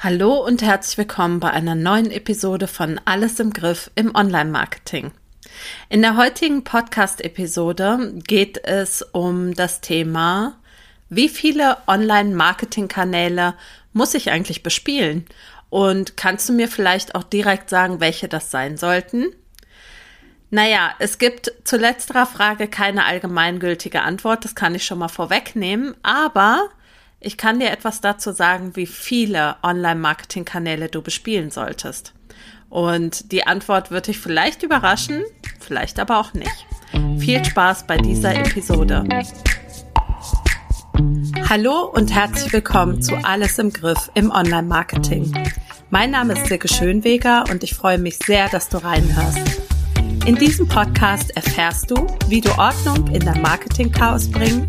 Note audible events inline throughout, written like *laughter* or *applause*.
Hallo und herzlich willkommen bei einer neuen Episode von Alles im Griff im Online-Marketing. In der heutigen Podcast-Episode geht es um das Thema, wie viele Online-Marketing-Kanäle muss ich eigentlich bespielen? Und kannst du mir vielleicht auch direkt sagen, welche das sein sollten? Naja, es gibt zu letzterer Frage keine allgemeingültige Antwort, das kann ich schon mal vorwegnehmen, aber ich kann dir etwas dazu sagen, wie viele Online-Marketing-Kanäle du bespielen solltest. Und die Antwort wird dich vielleicht überraschen, vielleicht aber auch nicht. Viel Spaß bei dieser Episode. Hallo und herzlich willkommen zu Alles im Griff im Online-Marketing. Mein Name ist Silke Schönweger und ich freue mich sehr, dass du reinhörst. In diesem Podcast erfährst du, wie du Ordnung in dein Marketing-Chaos bringen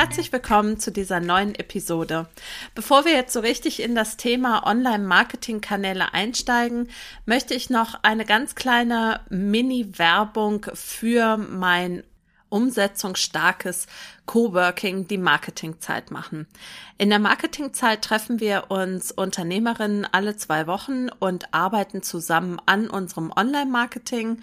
Herzlich willkommen zu dieser neuen Episode. Bevor wir jetzt so richtig in das Thema Online-Marketing-Kanäle einsteigen, möchte ich noch eine ganz kleine Mini-Werbung für mein umsetzungsstarkes Coworking, die Marketingzeit machen. In der Marketingzeit treffen wir uns Unternehmerinnen alle zwei Wochen und arbeiten zusammen an unserem Online-Marketing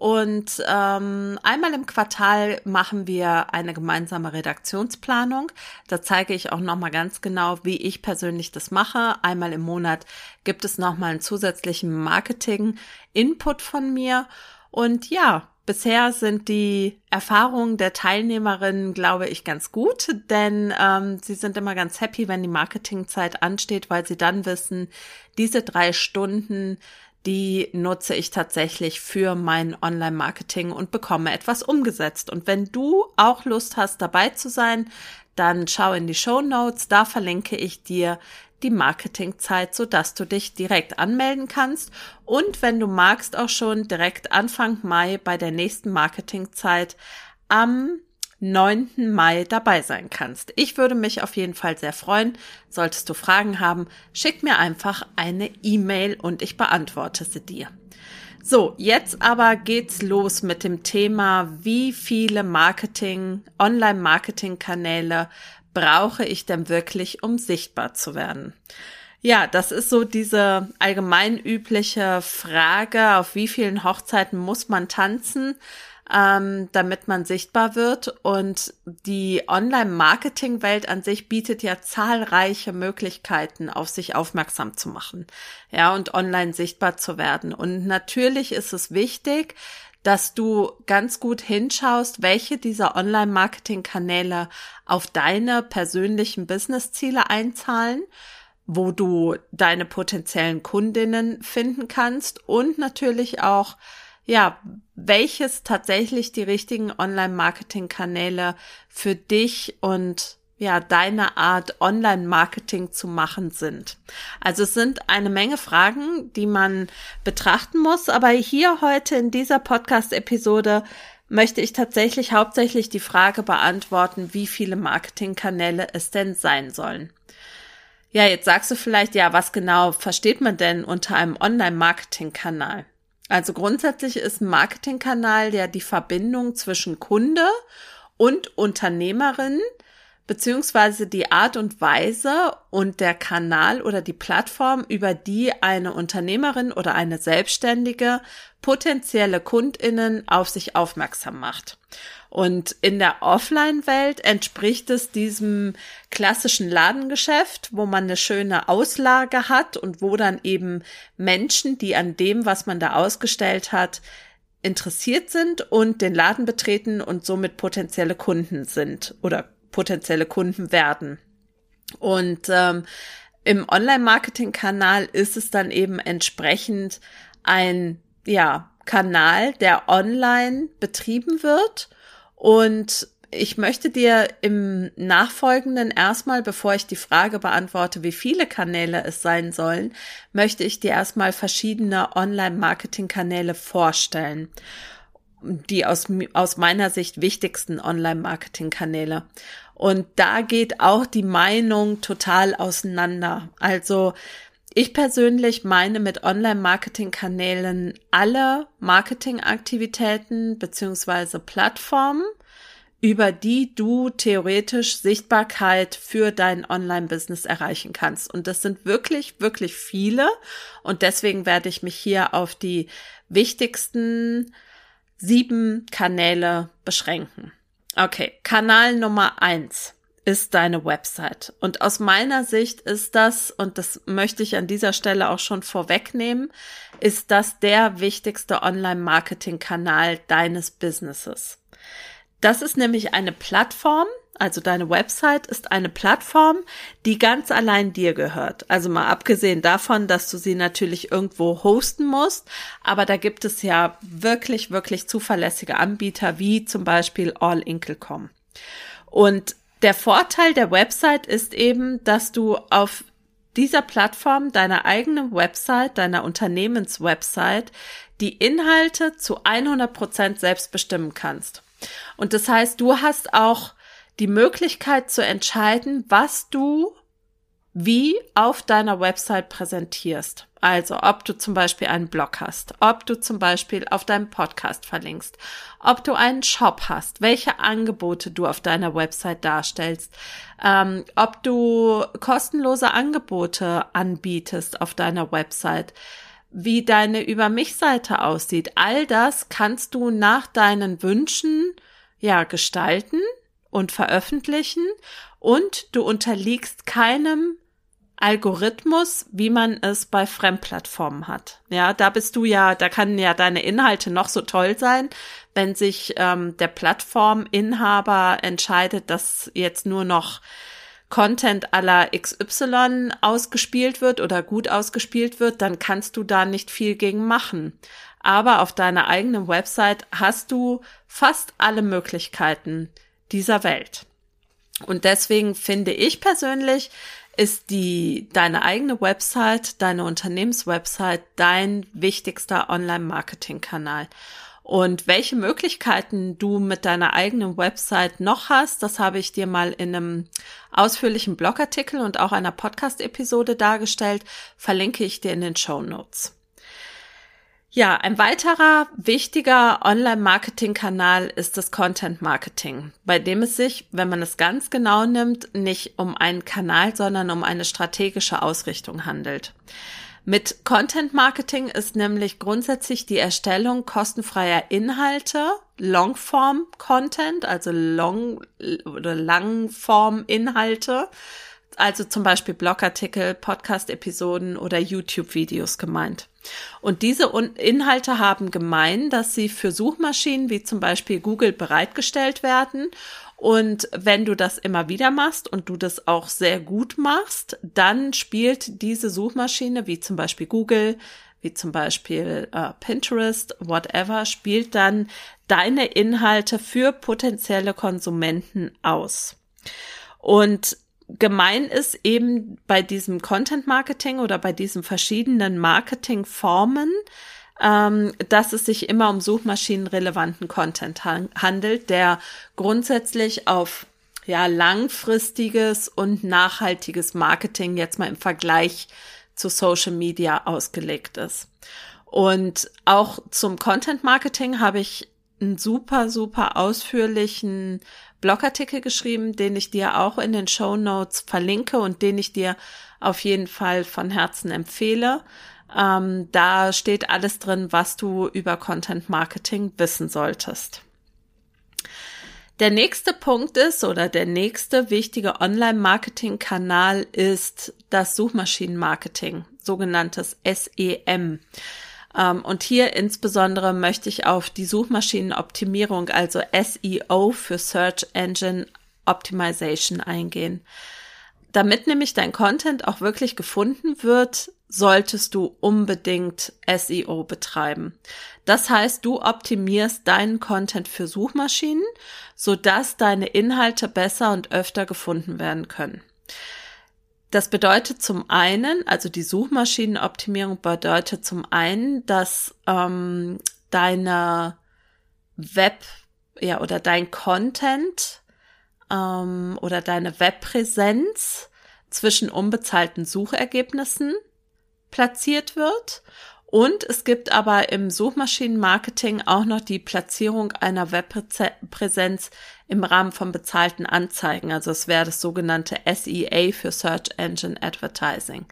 und ähm, einmal im Quartal machen wir eine gemeinsame Redaktionsplanung. Da zeige ich auch nochmal ganz genau, wie ich persönlich das mache. Einmal im Monat gibt es nochmal einen zusätzlichen Marketing-Input von mir. Und ja, bisher sind die Erfahrungen der Teilnehmerinnen, glaube ich, ganz gut, denn ähm, sie sind immer ganz happy, wenn die Marketingzeit ansteht, weil sie dann wissen, diese drei Stunden die nutze ich tatsächlich für mein Online-Marketing und bekomme etwas umgesetzt. Und wenn du auch Lust hast, dabei zu sein, dann schau in die Show Notes. Da verlinke ich dir die Marketingzeit, so dass du dich direkt anmelden kannst. Und wenn du magst, auch schon direkt Anfang Mai bei der nächsten Marketingzeit am 9. Mai dabei sein kannst. Ich würde mich auf jeden Fall sehr freuen. Solltest du Fragen haben, schick mir einfach eine E-Mail und ich beantworte sie dir. So, jetzt aber geht's los mit dem Thema, wie viele Marketing, Online-Marketing-Kanäle brauche ich denn wirklich, um sichtbar zu werden? Ja, das ist so diese allgemein übliche Frage, auf wie vielen Hochzeiten muss man tanzen? Ähm, damit man sichtbar wird. Und die Online-Marketing-Welt an sich bietet ja zahlreiche Möglichkeiten, auf sich aufmerksam zu machen, ja, und online sichtbar zu werden. Und natürlich ist es wichtig, dass du ganz gut hinschaust, welche dieser Online-Marketing-Kanäle auf deine persönlichen Business-Ziele einzahlen wo du deine potenziellen Kundinnen finden kannst und natürlich auch ja, welches tatsächlich die richtigen Online-Marketing-Kanäle für dich und ja, deine Art Online-Marketing zu machen sind. Also es sind eine Menge Fragen, die man betrachten muss, aber hier heute in dieser Podcast-Episode möchte ich tatsächlich hauptsächlich die Frage beantworten, wie viele Marketingkanäle es denn sein sollen. Ja, jetzt sagst du vielleicht, ja, was genau versteht man denn unter einem Online-Marketing-Kanal? Also grundsätzlich ist ein Marketingkanal ja die Verbindung zwischen Kunde und Unternehmerin beziehungsweise die Art und Weise und der Kanal oder die Plattform, über die eine Unternehmerin oder eine Selbstständige potenzielle Kundinnen auf sich aufmerksam macht. Und in der Offline-Welt entspricht es diesem klassischen Ladengeschäft, wo man eine schöne Auslage hat und wo dann eben Menschen, die an dem, was man da ausgestellt hat, interessiert sind und den Laden betreten und somit potenzielle Kunden sind oder potenzielle Kunden werden. Und ähm, im Online-Marketing-Kanal ist es dann eben entsprechend ein ja, Kanal, der online betrieben wird und ich möchte dir im Nachfolgenden erstmal, bevor ich die Frage beantworte, wie viele Kanäle es sein sollen, möchte ich dir erstmal verschiedene Online-Marketing-Kanäle vorstellen. Die aus, aus meiner Sicht wichtigsten Online-Marketing-Kanäle. Und da geht auch die Meinung total auseinander. Also ich persönlich meine mit Online-Marketing-Kanälen alle Marketingaktivitäten beziehungsweise Plattformen, über die du theoretisch Sichtbarkeit für dein Online-Business erreichen kannst. Und das sind wirklich, wirklich viele. Und deswegen werde ich mich hier auf die wichtigsten sieben Kanäle beschränken. Okay, Kanal Nummer eins ist deine Website. Und aus meiner Sicht ist das, und das möchte ich an dieser Stelle auch schon vorwegnehmen, ist das der wichtigste Online-Marketing-Kanal deines Businesses. Das ist nämlich eine Plattform, also deine Website ist eine Plattform, die ganz allein dir gehört. Also mal abgesehen davon, dass du sie natürlich irgendwo hosten musst, aber da gibt es ja wirklich, wirklich zuverlässige Anbieter wie zum Beispiel All-Inkle.com. Und der Vorteil der Website ist eben, dass du auf dieser Plattform deiner eigenen Website, deiner Unternehmenswebsite, die Inhalte zu 100 Prozent selbst bestimmen kannst. Und das heißt, du hast auch die Möglichkeit zu entscheiden, was du wie auf deiner Website präsentierst. Also ob du zum Beispiel einen Blog hast, ob du zum Beispiel auf deinem Podcast verlinkst, ob du einen Shop hast, welche Angebote du auf deiner Website darstellst, ähm, ob du kostenlose Angebote anbietest auf deiner Website, wie deine Über mich Seite aussieht. All das kannst du nach deinen Wünschen ja gestalten und veröffentlichen und du unterliegst keinem Algorithmus, wie man es bei Fremdplattformen hat. Ja, da bist du ja, da kann ja deine Inhalte noch so toll sein, wenn sich ähm, der Plattforminhaber entscheidet, dass jetzt nur noch Content aller XY ausgespielt wird oder gut ausgespielt wird, dann kannst du da nicht viel gegen machen. Aber auf deiner eigenen Website hast du fast alle Möglichkeiten dieser Welt. Und deswegen finde ich persönlich, ist die, deine eigene Website, deine Unternehmenswebsite dein wichtigster Online-Marketing-Kanal. Und welche Möglichkeiten du mit deiner eigenen Website noch hast, das habe ich dir mal in einem ausführlichen Blogartikel und auch einer Podcast-Episode dargestellt, verlinke ich dir in den Show Notes. Ja, ein weiterer wichtiger Online-Marketing-Kanal ist das Content-Marketing, bei dem es sich, wenn man es ganz genau nimmt, nicht um einen Kanal, sondern um eine strategische Ausrichtung handelt. Mit Content Marketing ist nämlich grundsätzlich die Erstellung kostenfreier Inhalte, Longform Content, also Long oder Langform Inhalte, also zum Beispiel Blogartikel, Podcast-Episoden oder YouTube-Videos gemeint. Und diese Inhalte haben gemein, dass sie für Suchmaschinen wie zum Beispiel Google bereitgestellt werden. Und wenn du das immer wieder machst und du das auch sehr gut machst, dann spielt diese Suchmaschine wie zum Beispiel Google, wie zum Beispiel äh, Pinterest, whatever, spielt dann deine Inhalte für potenzielle Konsumenten aus. Und gemein ist eben bei diesem Content Marketing oder bei diesen verschiedenen Marketingformen, ähm, dass es sich immer um suchmaschinenrelevanten Content handelt, der grundsätzlich auf ja langfristiges und nachhaltiges Marketing jetzt mal im Vergleich zu Social Media ausgelegt ist. Und auch zum Content Marketing habe ich einen super, super ausführlichen Blogartikel geschrieben, den ich dir auch in den Show Notes verlinke und den ich dir auf jeden Fall von Herzen empfehle. Ähm, da steht alles drin, was du über Content Marketing wissen solltest. Der nächste Punkt ist oder der nächste wichtige Online-Marketing-Kanal ist das Suchmaschinenmarketing, sogenanntes SEM. Ähm, und hier insbesondere möchte ich auf die Suchmaschinenoptimierung, also SEO für Search Engine Optimization eingehen. Damit nämlich dein Content auch wirklich gefunden wird, solltest du unbedingt SEO betreiben. Das heißt, du optimierst deinen Content für Suchmaschinen, sodass deine Inhalte besser und öfter gefunden werden können. Das bedeutet zum einen, also die Suchmaschinenoptimierung bedeutet zum einen, dass ähm, deine Web, ja, oder dein Content ähm, oder deine Webpräsenz zwischen unbezahlten Suchergebnissen platziert wird. Und es gibt aber im Suchmaschinenmarketing auch noch die Platzierung einer Webpräsenz im Rahmen von bezahlten Anzeigen. Also es wäre das sogenannte SEA für Search Engine Advertising.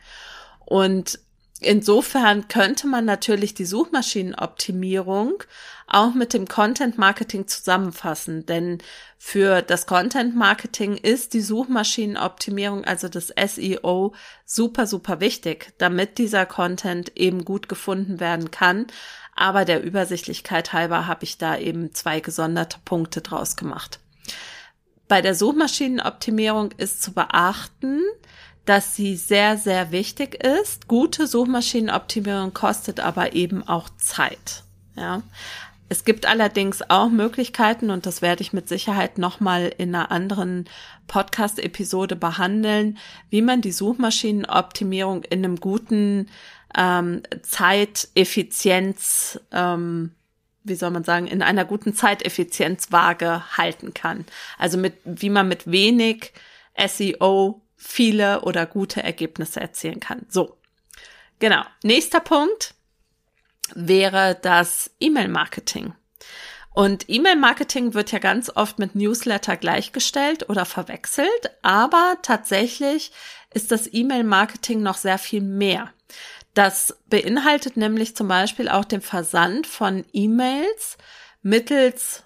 Und insofern könnte man natürlich die Suchmaschinenoptimierung auch mit dem Content Marketing zusammenfassen, denn für das Content Marketing ist die Suchmaschinenoptimierung, also das SEO, super, super wichtig, damit dieser Content eben gut gefunden werden kann. Aber der Übersichtlichkeit halber habe ich da eben zwei gesonderte Punkte draus gemacht. Bei der Suchmaschinenoptimierung ist zu beachten, dass sie sehr, sehr wichtig ist. Gute Suchmaschinenoptimierung kostet aber eben auch Zeit. Ja. Es gibt allerdings auch Möglichkeiten, und das werde ich mit Sicherheit nochmal in einer anderen Podcast-Episode behandeln, wie man die Suchmaschinenoptimierung in einem guten ähm, Zeiteffizienz, ähm, wie soll man sagen, in einer guten Zeiteffizienzwaage halten kann. Also mit, wie man mit wenig SEO viele oder gute Ergebnisse erzielen kann. So. Genau. Nächster Punkt wäre das E-Mail-Marketing. Und E-Mail-Marketing wird ja ganz oft mit Newsletter gleichgestellt oder verwechselt, aber tatsächlich ist das E-Mail-Marketing noch sehr viel mehr. Das beinhaltet nämlich zum Beispiel auch den Versand von E-Mails mittels,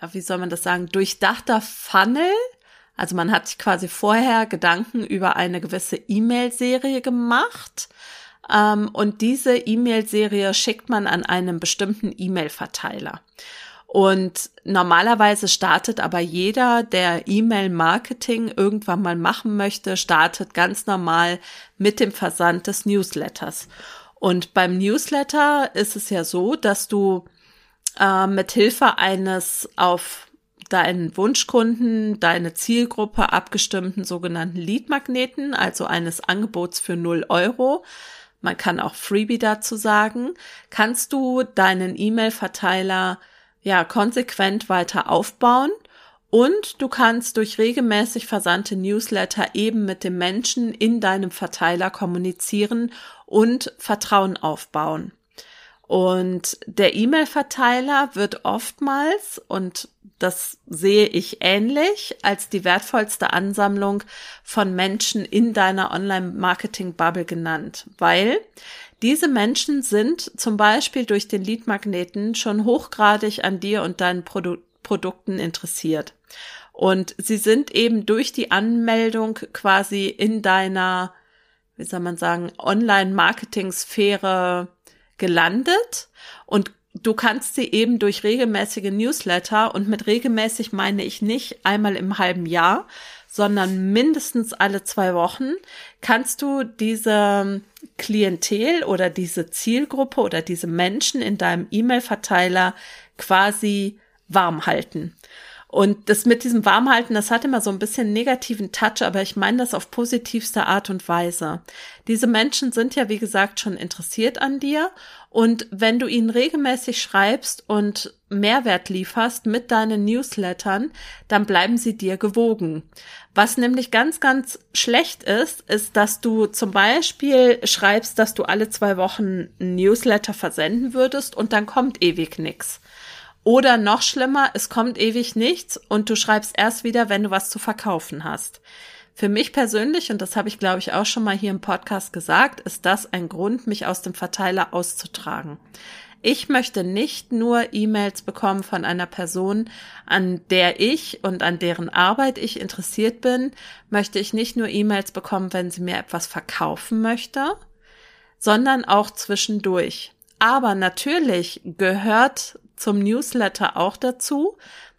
ja, wie soll man das sagen, durchdachter Funnel. Also man hat sich quasi vorher Gedanken über eine gewisse E-Mail-Serie gemacht ähm, und diese E-Mail-Serie schickt man an einen bestimmten E-Mail-Verteiler. Und normalerweise startet aber jeder, der E-Mail-Marketing irgendwann mal machen möchte, startet ganz normal mit dem Versand des Newsletters. Und beim Newsletter ist es ja so, dass du äh, mit Hilfe eines auf deinen Wunschkunden, deine Zielgruppe abgestimmten sogenannten Lead-Magneten, also eines Angebots für 0 Euro, man kann auch Freebie dazu sagen, kannst du deinen E-Mail-Verteiler ja konsequent weiter aufbauen? Und du kannst durch regelmäßig versandte Newsletter eben mit dem Menschen in deinem Verteiler kommunizieren und Vertrauen aufbauen. Und der E-Mail-Verteiler wird oftmals, und das sehe ich ähnlich, als die wertvollste Ansammlung von Menschen in deiner Online-Marketing-Bubble genannt, weil diese Menschen sind zum Beispiel durch den Lead-Magneten schon hochgradig an dir und deinen Produ Produkten interessiert. Und sie sind eben durch die Anmeldung quasi in deiner, wie soll man sagen, Online-Marketing-Sphäre gelandet und du kannst sie eben durch regelmäßige Newsletter und mit regelmäßig meine ich nicht einmal im halben Jahr, sondern mindestens alle zwei Wochen kannst du diese Klientel oder diese Zielgruppe oder diese Menschen in deinem E-Mail-Verteiler quasi warm halten. Und das mit diesem Warmhalten, das hat immer so ein bisschen negativen Touch, aber ich meine das auf positivste Art und Weise. Diese Menschen sind ja, wie gesagt, schon interessiert an dir. Und wenn du ihnen regelmäßig schreibst und Mehrwert lieferst mit deinen Newslettern, dann bleiben sie dir gewogen. Was nämlich ganz, ganz schlecht ist, ist, dass du zum Beispiel schreibst, dass du alle zwei Wochen Newsletter versenden würdest und dann kommt ewig nix. Oder noch schlimmer, es kommt ewig nichts und du schreibst erst wieder, wenn du was zu verkaufen hast. Für mich persönlich, und das habe ich glaube ich auch schon mal hier im Podcast gesagt, ist das ein Grund, mich aus dem Verteiler auszutragen. Ich möchte nicht nur E-Mails bekommen von einer Person, an der ich und an deren Arbeit ich interessiert bin, möchte ich nicht nur E-Mails bekommen, wenn sie mir etwas verkaufen möchte, sondern auch zwischendurch. Aber natürlich gehört zum Newsletter auch dazu,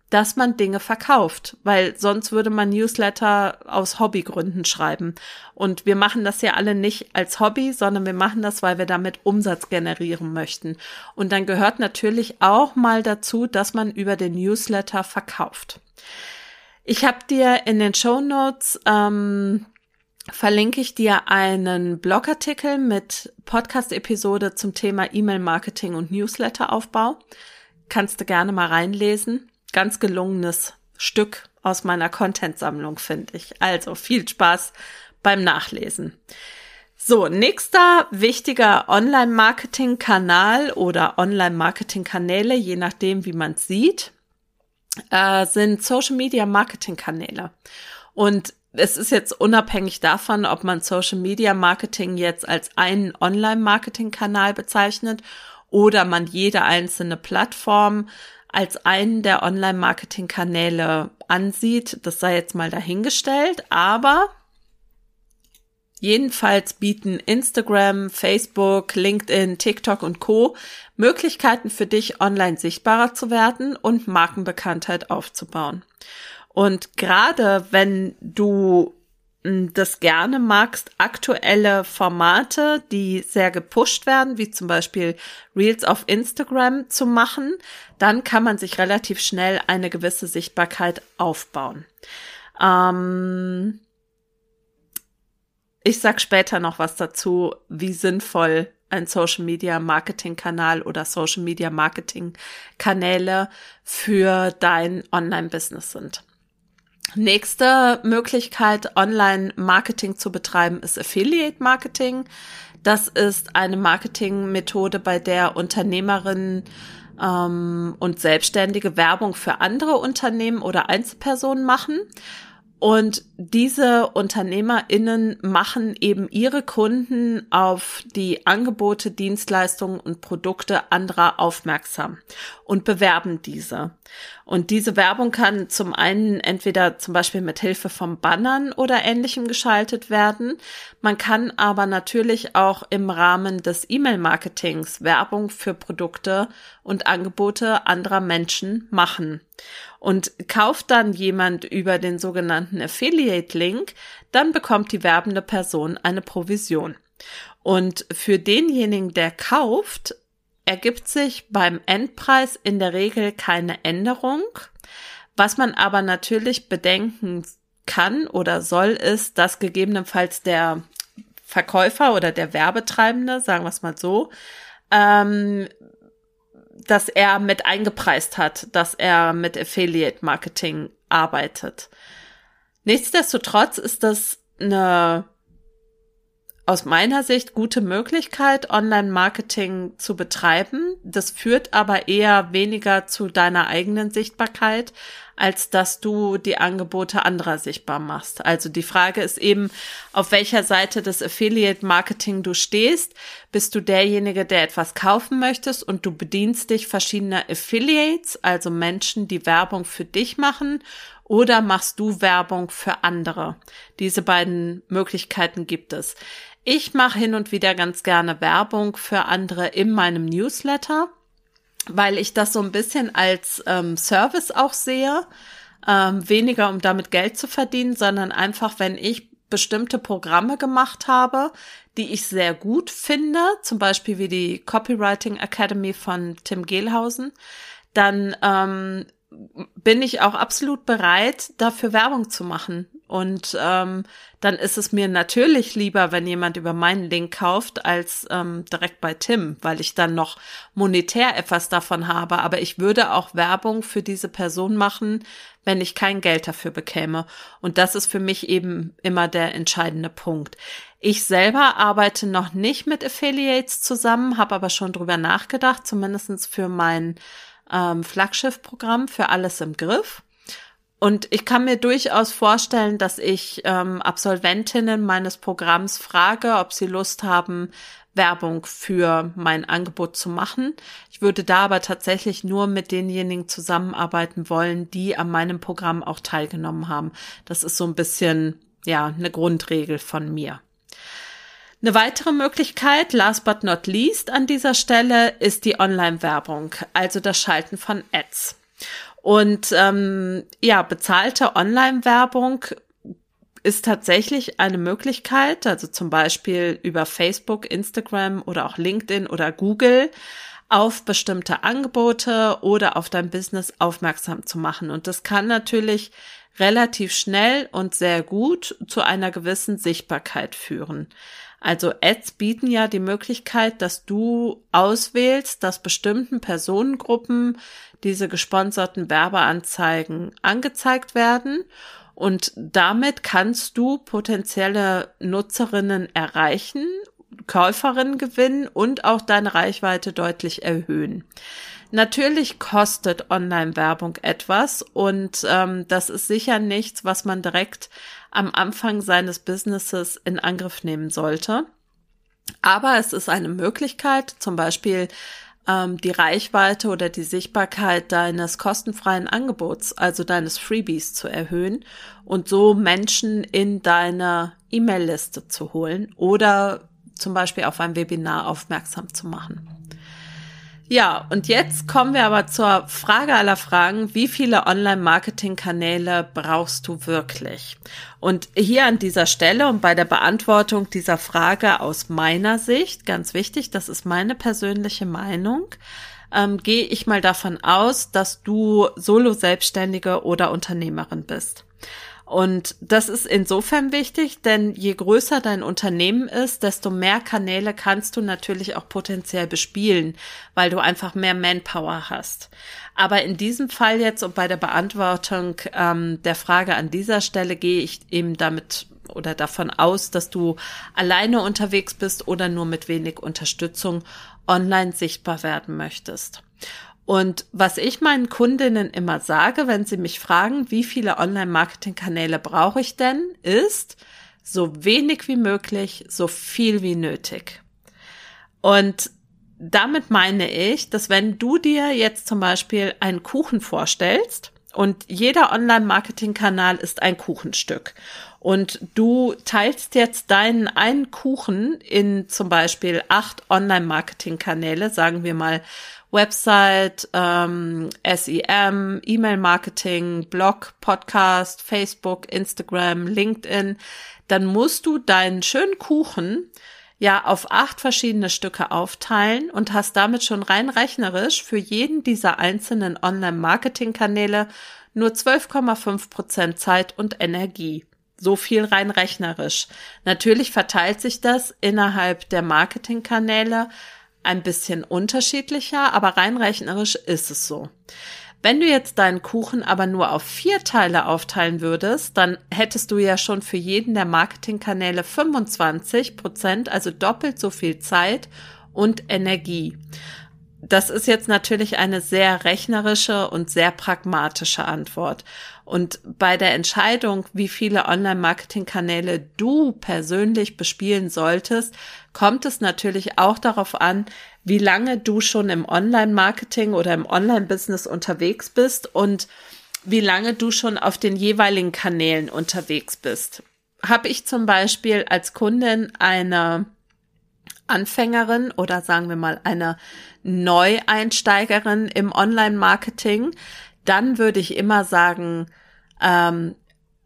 dass man Dinge verkauft, weil sonst würde man Newsletter aus Hobbygründen schreiben. Und wir machen das ja alle nicht als Hobby, sondern wir machen das, weil wir damit Umsatz generieren möchten. Und dann gehört natürlich auch mal dazu, dass man über den Newsletter verkauft. Ich habe dir in den Show Notes ähm, verlinke ich dir einen Blogartikel mit Podcast-Episode zum Thema E-Mail-Marketing und Newsletter-Aufbau. Kannst du gerne mal reinlesen. Ganz gelungenes Stück aus meiner Content-Sammlung, finde ich. Also viel Spaß beim Nachlesen. So, nächster wichtiger Online-Marketing-Kanal oder Online-Marketing-Kanäle, je nachdem, wie man es sieht, äh, sind Social-Media-Marketing-Kanäle. Und es ist jetzt unabhängig davon, ob man Social Media Marketing jetzt als einen Online-Marketing-Kanal bezeichnet oder man jede einzelne Plattform als einen der Online-Marketing-Kanäle ansieht. Das sei jetzt mal dahingestellt, aber jedenfalls bieten Instagram, Facebook, LinkedIn, TikTok und Co. Möglichkeiten für dich, online sichtbarer zu werden und Markenbekanntheit aufzubauen. Und gerade wenn du hm, das gerne magst, aktuelle Formate, die sehr gepusht werden, wie zum Beispiel Reels auf Instagram zu machen, dann kann man sich relativ schnell eine gewisse Sichtbarkeit aufbauen. Ähm ich sag später noch was dazu, wie sinnvoll ein Social Media Marketing Kanal oder Social Media Marketing Kanäle für dein Online Business sind. Nächste Möglichkeit, Online-Marketing zu betreiben, ist Affiliate-Marketing. Das ist eine Marketingmethode, bei der Unternehmerinnen ähm, und Selbstständige Werbung für andere Unternehmen oder Einzelpersonen machen. Und diese UnternehmerInnen machen eben ihre Kunden auf die Angebote, Dienstleistungen und Produkte anderer aufmerksam und bewerben diese. Und diese Werbung kann zum einen entweder zum Beispiel mit Hilfe von Bannern oder ähnlichem geschaltet werden. Man kann aber natürlich auch im Rahmen des E-Mail-Marketings Werbung für Produkte und Angebote anderer Menschen machen. Und kauft dann jemand über den sogenannten Affiliate-Link, dann bekommt die werbende Person eine Provision. Und für denjenigen, der kauft, ergibt sich beim Endpreis in der Regel keine Änderung. Was man aber natürlich bedenken kann oder soll, ist, dass gegebenenfalls der Verkäufer oder der Werbetreibende, sagen wir es mal so, ähm, dass er mit eingepreist hat, dass er mit Affiliate Marketing arbeitet. Nichtsdestotrotz ist das eine aus meiner Sicht gute Möglichkeit, Online-Marketing zu betreiben. Das führt aber eher weniger zu deiner eigenen Sichtbarkeit, als dass du die Angebote anderer sichtbar machst. Also die Frage ist eben, auf welcher Seite des Affiliate-Marketing du stehst. Bist du derjenige, der etwas kaufen möchtest und du bedienst dich verschiedener Affiliates, also Menschen, die Werbung für dich machen oder machst du Werbung für andere? Diese beiden Möglichkeiten gibt es. Ich mache hin und wieder ganz gerne Werbung für andere in meinem Newsletter, weil ich das so ein bisschen als ähm, Service auch sehe. Ähm, weniger um damit Geld zu verdienen, sondern einfach, wenn ich bestimmte Programme gemacht habe, die ich sehr gut finde, zum Beispiel wie die Copywriting Academy von Tim Gehlhausen, dann ähm, bin ich auch absolut bereit, dafür Werbung zu machen. Und ähm, dann ist es mir natürlich lieber, wenn jemand über meinen Link kauft, als ähm, direkt bei Tim, weil ich dann noch monetär etwas davon habe. Aber ich würde auch Werbung für diese Person machen, wenn ich kein Geld dafür bekäme. Und das ist für mich eben immer der entscheidende Punkt. Ich selber arbeite noch nicht mit Affiliates zusammen, habe aber schon drüber nachgedacht, zumindestens für mein ähm, Flaggschiff-Programm für alles im Griff. Und ich kann mir durchaus vorstellen, dass ich ähm, Absolventinnen meines Programms frage, ob sie Lust haben, Werbung für mein Angebot zu machen. Ich würde da aber tatsächlich nur mit denjenigen zusammenarbeiten wollen, die an meinem Programm auch teilgenommen haben. Das ist so ein bisschen, ja, eine Grundregel von mir. Eine weitere Möglichkeit, last but not least an dieser Stelle, ist die Online-Werbung, also das Schalten von Ads. Und ähm, ja, bezahlte Online-Werbung ist tatsächlich eine Möglichkeit, also zum Beispiel über Facebook, Instagram oder auch LinkedIn oder Google auf bestimmte Angebote oder auf dein Business aufmerksam zu machen. Und das kann natürlich relativ schnell und sehr gut zu einer gewissen Sichtbarkeit führen. Also Ads bieten ja die Möglichkeit, dass du auswählst, dass bestimmten Personengruppen diese gesponserten Werbeanzeigen angezeigt werden und damit kannst du potenzielle Nutzerinnen erreichen, Käuferinnen gewinnen und auch deine Reichweite deutlich erhöhen. Natürlich kostet Online-Werbung etwas und ähm, das ist sicher nichts, was man direkt am Anfang seines Businesses in Angriff nehmen sollte. Aber es ist eine Möglichkeit, zum Beispiel ähm, die Reichweite oder die Sichtbarkeit deines kostenfreien Angebots, also deines Freebies zu erhöhen und so Menschen in deine E-Mail-Liste zu holen oder zum Beispiel auf ein Webinar aufmerksam zu machen. Ja, und jetzt kommen wir aber zur Frage aller Fragen. Wie viele Online-Marketing-Kanäle brauchst du wirklich? Und hier an dieser Stelle und bei der Beantwortung dieser Frage aus meiner Sicht, ganz wichtig, das ist meine persönliche Meinung, ähm, gehe ich mal davon aus, dass du Solo-Selbstständige oder Unternehmerin bist. Und das ist insofern wichtig, denn je größer dein Unternehmen ist, desto mehr Kanäle kannst du natürlich auch potenziell bespielen, weil du einfach mehr Manpower hast. Aber in diesem Fall jetzt und bei der Beantwortung ähm, der Frage an dieser Stelle gehe ich eben damit oder davon aus, dass du alleine unterwegs bist oder nur mit wenig Unterstützung online sichtbar werden möchtest. Und was ich meinen Kundinnen immer sage, wenn sie mich fragen, wie viele Online-Marketing-Kanäle brauche ich denn, ist so wenig wie möglich, so viel wie nötig. Und damit meine ich, dass wenn du dir jetzt zum Beispiel einen Kuchen vorstellst und jeder Online-Marketing-Kanal ist ein Kuchenstück. Und du teilst jetzt deinen einen Kuchen in zum Beispiel acht Online-Marketing-Kanäle, sagen wir mal Website, ähm, SEM, E-Mail-Marketing, Blog, Podcast, Facebook, Instagram, LinkedIn, dann musst du deinen schönen Kuchen ja auf acht verschiedene Stücke aufteilen und hast damit schon rein rechnerisch für jeden dieser einzelnen Online-Marketing-Kanäle nur 12,5 Prozent Zeit und Energie. So viel rein rechnerisch. Natürlich verteilt sich das innerhalb der Marketingkanäle ein bisschen unterschiedlicher, aber rein rechnerisch ist es so. Wenn du jetzt deinen Kuchen aber nur auf vier Teile aufteilen würdest, dann hättest du ja schon für jeden der Marketingkanäle 25 Prozent, also doppelt so viel Zeit und Energie. Das ist jetzt natürlich eine sehr rechnerische und sehr pragmatische Antwort. Und bei der Entscheidung, wie viele Online-Marketing-Kanäle du persönlich bespielen solltest, kommt es natürlich auch darauf an, wie lange du schon im Online-Marketing oder im Online-Business unterwegs bist und wie lange du schon auf den jeweiligen Kanälen unterwegs bist. Habe ich zum Beispiel als Kundin eine Anfängerin oder sagen wir mal eine Neueinsteigerin im Online-Marketing, dann würde ich immer sagen, ähm,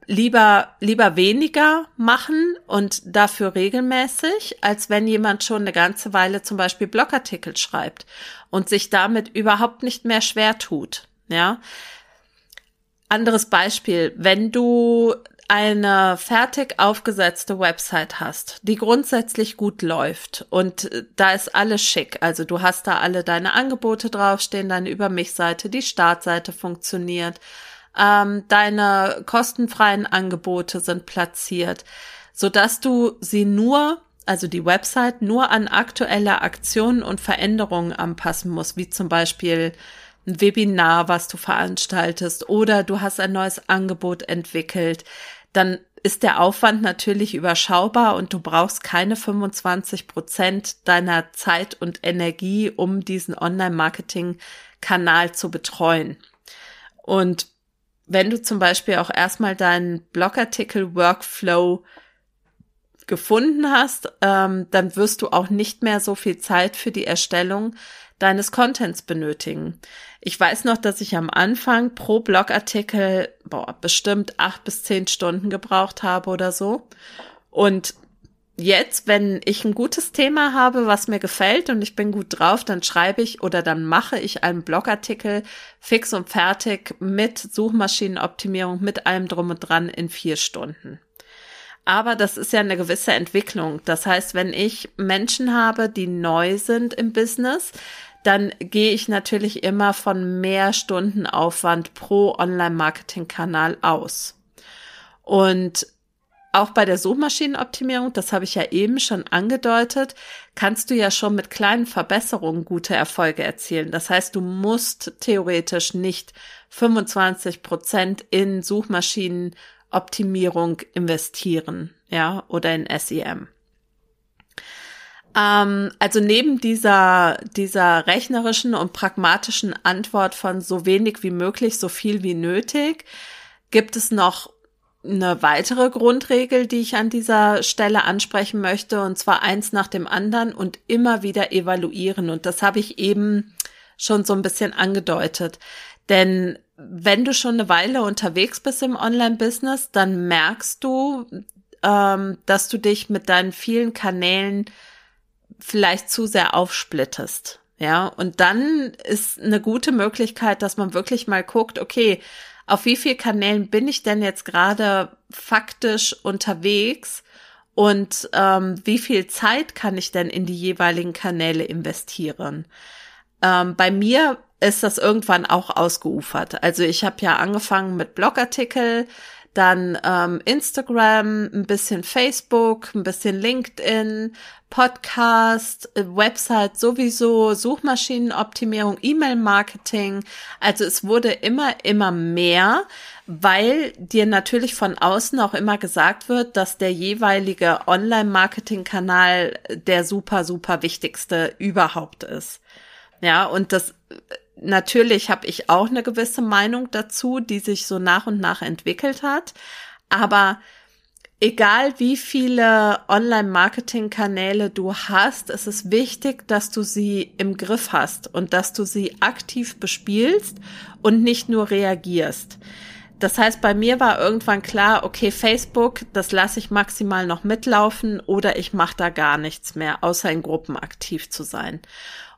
lieber, lieber weniger machen und dafür regelmäßig, als wenn jemand schon eine ganze Weile zum Beispiel Blogartikel schreibt und sich damit überhaupt nicht mehr schwer tut. Ja. Anderes Beispiel, wenn du eine fertig aufgesetzte Website hast, die grundsätzlich gut läuft und da ist alles schick. Also du hast da alle deine Angebote draufstehen, deine Über mich Seite, die Startseite funktioniert, ähm, deine kostenfreien Angebote sind platziert, so dass du sie nur also die Website nur an aktuelle Aktionen und Veränderungen anpassen musst, wie zum Beispiel ein Webinar, was du veranstaltest oder du hast ein neues Angebot entwickelt, dann ist der Aufwand natürlich überschaubar und du brauchst keine 25 Prozent deiner Zeit und Energie, um diesen Online-Marketing-Kanal zu betreuen. Und wenn du zum Beispiel auch erstmal deinen Blogartikel-Workflow gefunden hast, ähm, dann wirst du auch nicht mehr so viel Zeit für die Erstellung deines Contents benötigen. Ich weiß noch, dass ich am Anfang pro Blogartikel boah, bestimmt acht bis zehn Stunden gebraucht habe oder so. Und jetzt, wenn ich ein gutes Thema habe, was mir gefällt und ich bin gut drauf, dann schreibe ich oder dann mache ich einen Blogartikel fix und fertig mit Suchmaschinenoptimierung, mit allem drum und dran in vier Stunden. Aber das ist ja eine gewisse Entwicklung. Das heißt, wenn ich Menschen habe, die neu sind im Business, dann gehe ich natürlich immer von mehr Stunden Aufwand pro Online-Marketing-Kanal aus. Und auch bei der Suchmaschinenoptimierung, das habe ich ja eben schon angedeutet, kannst du ja schon mit kleinen Verbesserungen gute Erfolge erzielen. Das heißt, du musst theoretisch nicht 25 Prozent in Suchmaschinenoptimierung investieren, ja, oder in SEM. Ähm, also neben dieser, dieser rechnerischen und pragmatischen Antwort von so wenig wie möglich, so viel wie nötig, gibt es noch eine weitere Grundregel, die ich an dieser Stelle ansprechen möchte, und zwar eins nach dem anderen und immer wieder evaluieren. Und das habe ich eben schon so ein bisschen angedeutet. Denn wenn du schon eine Weile unterwegs bist im Online-Business, dann merkst du, ähm, dass du dich mit deinen vielen Kanälen vielleicht zu sehr aufsplittest. Ja, und dann ist eine gute Möglichkeit, dass man wirklich mal guckt, okay, auf wie viel Kanälen bin ich denn jetzt gerade faktisch unterwegs und ähm, wie viel Zeit kann ich denn in die jeweiligen Kanäle investieren? Ähm, bei mir ist das irgendwann auch ausgeufert. Also ich habe ja angefangen mit Blogartikel, dann ähm, Instagram, ein bisschen Facebook, ein bisschen LinkedIn, Podcast, äh, Website sowieso, Suchmaschinenoptimierung, E-Mail-Marketing. Also es wurde immer, immer mehr, weil dir natürlich von außen auch immer gesagt wird, dass der jeweilige Online-Marketing-Kanal der super, super wichtigste überhaupt ist. Ja, und das natürlich habe ich auch eine gewisse Meinung dazu, die sich so nach und nach entwickelt hat. Aber egal wie viele Online-Marketing-Kanäle du hast, es ist wichtig, dass du sie im Griff hast und dass du sie aktiv bespielst und nicht nur reagierst. Das heißt, bei mir war irgendwann klar, okay, Facebook, das lasse ich maximal noch mitlaufen oder ich mache da gar nichts mehr, außer in Gruppen aktiv zu sein.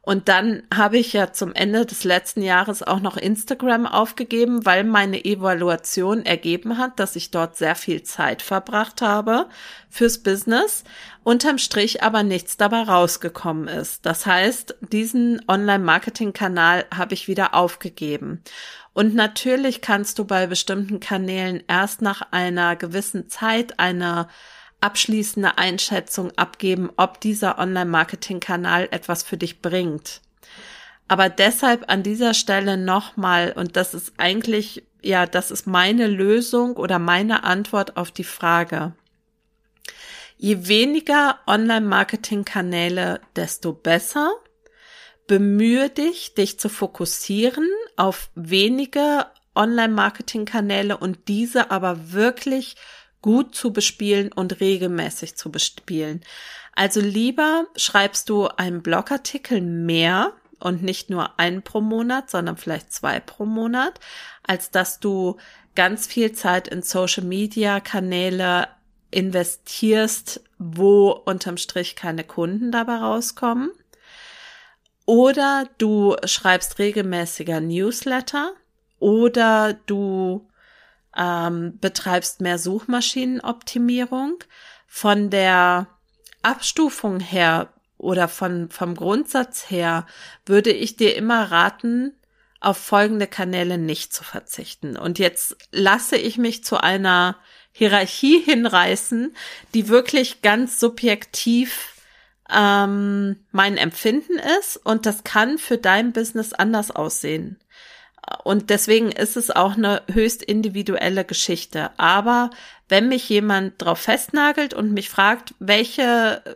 Und dann habe ich ja zum Ende des letzten Jahres auch noch Instagram aufgegeben, weil meine Evaluation ergeben hat, dass ich dort sehr viel Zeit verbracht habe fürs Business, unterm Strich aber nichts dabei rausgekommen ist. Das heißt, diesen Online-Marketing-Kanal habe ich wieder aufgegeben. Und natürlich kannst du bei bestimmten Kanälen erst nach einer gewissen Zeit einer abschließende Einschätzung abgeben, ob dieser Online-Marketing-Kanal etwas für dich bringt. Aber deshalb an dieser Stelle nochmal, und das ist eigentlich, ja, das ist meine Lösung oder meine Antwort auf die Frage. Je weniger Online-Marketing-Kanäle, desto besser. Bemühe dich, dich zu fokussieren auf wenige Online-Marketing-Kanäle und diese aber wirklich gut zu bespielen und regelmäßig zu bespielen. Also lieber schreibst du einen Blogartikel mehr und nicht nur einen pro Monat, sondern vielleicht zwei pro Monat, als dass du ganz viel Zeit in Social Media Kanäle investierst, wo unterm Strich keine Kunden dabei rauskommen. Oder du schreibst regelmäßiger Newsletter oder du ähm, betreibst mehr Suchmaschinenoptimierung. Von der Abstufung her oder von, vom Grundsatz her würde ich dir immer raten, auf folgende Kanäle nicht zu verzichten. Und jetzt lasse ich mich zu einer Hierarchie *laughs* hinreißen, die wirklich ganz subjektiv ähm, mein Empfinden ist. Und das kann für dein Business anders aussehen. Und deswegen ist es auch eine höchst individuelle Geschichte. Aber wenn mich jemand drauf festnagelt und mich fragt, welche äh,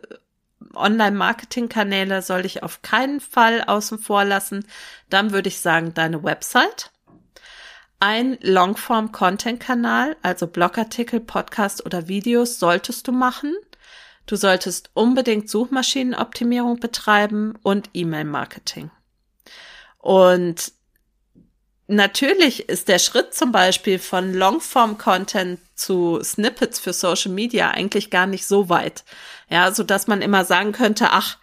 Online-Marketing-Kanäle soll ich auf keinen Fall außen vor lassen, dann würde ich sagen, deine Website, ein Longform-Content-Kanal, also Blogartikel, Podcast oder Videos solltest du machen. Du solltest unbedingt Suchmaschinenoptimierung betreiben und E-Mail-Marketing. Und natürlich ist der Schritt zum Beispiel von Longform-Content zu Snippets für Social Media eigentlich gar nicht so weit. Ja, so dass man immer sagen könnte, ach,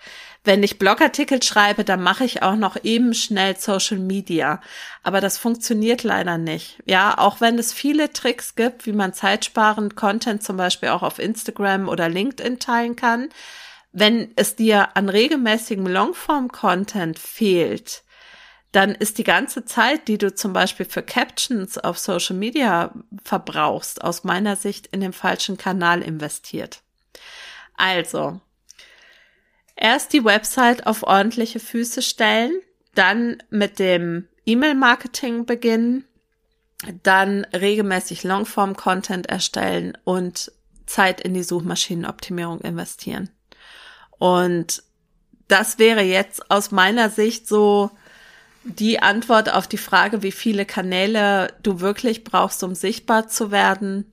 wenn ich Blogartikel schreibe, dann mache ich auch noch eben schnell Social Media. Aber das funktioniert leider nicht. Ja, auch wenn es viele Tricks gibt, wie man zeitsparend Content zum Beispiel auch auf Instagram oder LinkedIn teilen kann. Wenn es dir an regelmäßigem Longform-Content fehlt, dann ist die ganze Zeit, die du zum Beispiel für Captions auf Social Media verbrauchst, aus meiner Sicht in den falschen Kanal investiert. Also, erst die Website auf ordentliche Füße stellen, dann mit dem E-Mail-Marketing beginnen, dann regelmäßig Longform-Content erstellen und Zeit in die Suchmaschinenoptimierung investieren. Und das wäre jetzt aus meiner Sicht so die Antwort auf die Frage, wie viele Kanäle du wirklich brauchst, um sichtbar zu werden.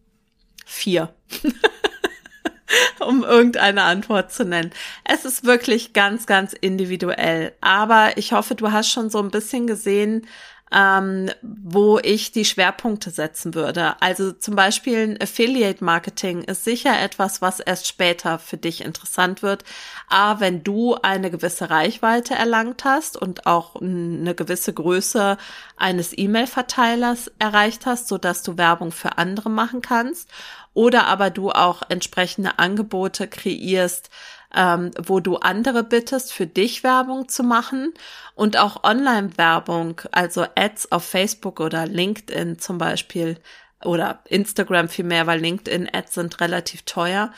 Vier. *laughs* um irgendeine Antwort zu nennen. Es ist wirklich ganz, ganz individuell. Aber ich hoffe, du hast schon so ein bisschen gesehen, ähm, wo ich die Schwerpunkte setzen würde. Also zum Beispiel ein Affiliate Marketing ist sicher etwas, was erst später für dich interessant wird. A, wenn du eine gewisse Reichweite erlangt hast und auch eine gewisse Größe eines E-Mail-Verteilers erreicht hast, so dass du Werbung für andere machen kannst oder aber du auch entsprechende Angebote kreierst, ähm, wo du andere bittest, für dich Werbung zu machen und auch Online-Werbung, also Ads auf Facebook oder LinkedIn zum Beispiel oder Instagram vielmehr, weil LinkedIn-Ads sind relativ teuer,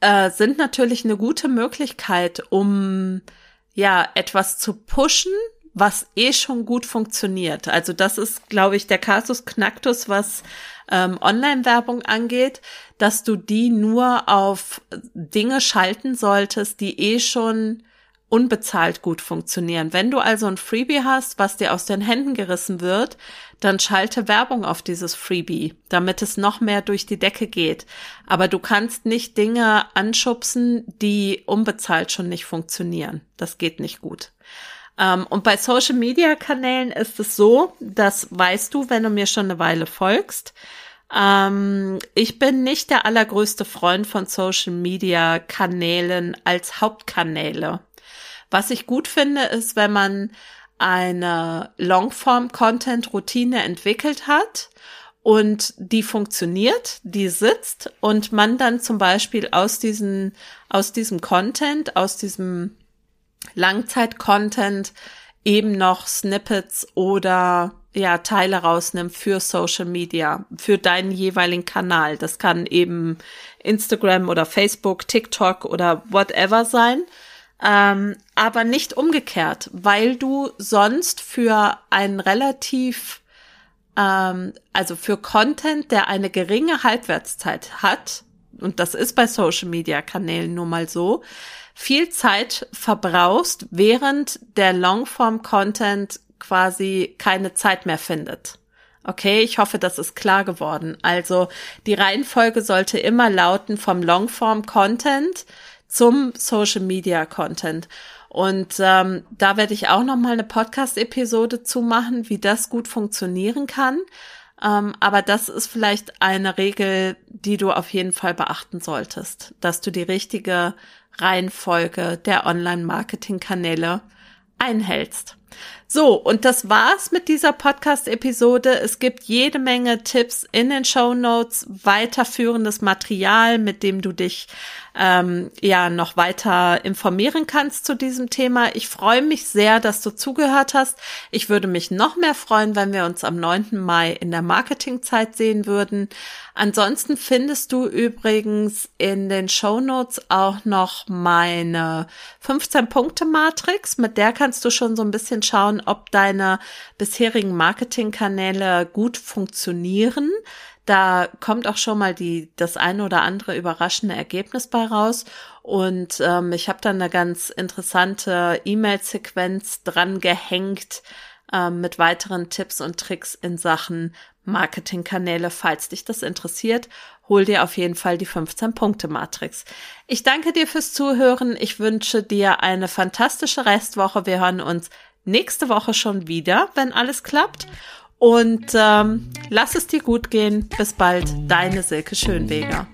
äh, sind natürlich eine gute Möglichkeit, um ja etwas zu pushen, was eh schon gut funktioniert. Also das ist, glaube ich, der Kasus Knacktus, was ähm, Online-Werbung angeht, dass du die nur auf Dinge schalten solltest, die eh schon unbezahlt gut funktionieren. Wenn du also ein Freebie hast, was dir aus den Händen gerissen wird, dann schalte Werbung auf dieses Freebie, damit es noch mehr durch die Decke geht. Aber du kannst nicht Dinge anschubsen, die unbezahlt schon nicht funktionieren. Das geht nicht gut. Ähm, und bei Social Media Kanälen ist es so, das weißt du, wenn du mir schon eine Weile folgst. Ähm, ich bin nicht der allergrößte Freund von Social Media Kanälen als Hauptkanäle. Was ich gut finde, ist, wenn man eine Longform-Content-Routine entwickelt hat und die funktioniert, die sitzt und man dann zum Beispiel aus diesen, aus diesem Content, aus diesem Langzeit-Content eben noch Snippets oder ja, Teile rausnimmt für Social Media, für deinen jeweiligen Kanal. Das kann eben Instagram oder Facebook, TikTok oder whatever sein. Ähm, aber nicht umgekehrt, weil du sonst für einen relativ, ähm, also für Content, der eine geringe Halbwertszeit hat, und das ist bei Social Media Kanälen nun mal so, viel Zeit verbrauchst, während der Longform-Content quasi keine Zeit mehr findet. Okay, ich hoffe, das ist klar geworden. Also die Reihenfolge sollte immer lauten vom Longform-Content zum Social-Media-Content. Und ähm, da werde ich auch noch mal eine Podcast-Episode zu machen, wie das gut funktionieren kann. Ähm, aber das ist vielleicht eine Regel, die du auf jeden Fall beachten solltest, dass du die richtige Reihenfolge der Online-Marketing-Kanäle einhältst. So, und das war's mit dieser Podcast-Episode. Es gibt jede Menge Tipps in den Show Notes, weiterführendes Material, mit dem du dich ähm, ja noch weiter informieren kannst zu diesem Thema. Ich freue mich sehr, dass du zugehört hast. Ich würde mich noch mehr freuen, wenn wir uns am 9. Mai in der Marketingzeit sehen würden. Ansonsten findest du übrigens in den Show Notes auch noch meine 15-Punkte-Matrix. Mit der kannst du schon so ein bisschen schauen, ob deine bisherigen Marketingkanäle gut funktionieren. Da kommt auch schon mal die, das eine oder andere überraschende Ergebnis bei raus. Und ähm, ich habe dann eine ganz interessante E-Mail-Sequenz dran gehängt ähm, mit weiteren Tipps und Tricks in Sachen Marketingkanäle. Falls dich das interessiert, hol dir auf jeden Fall die 15-Punkte-Matrix. Ich danke dir fürs Zuhören. Ich wünsche dir eine fantastische Restwoche. Wir hören uns nächste Woche schon wieder, wenn alles klappt. Und ähm, lass es dir gut gehen. Bis bald, deine Silke Schönweger.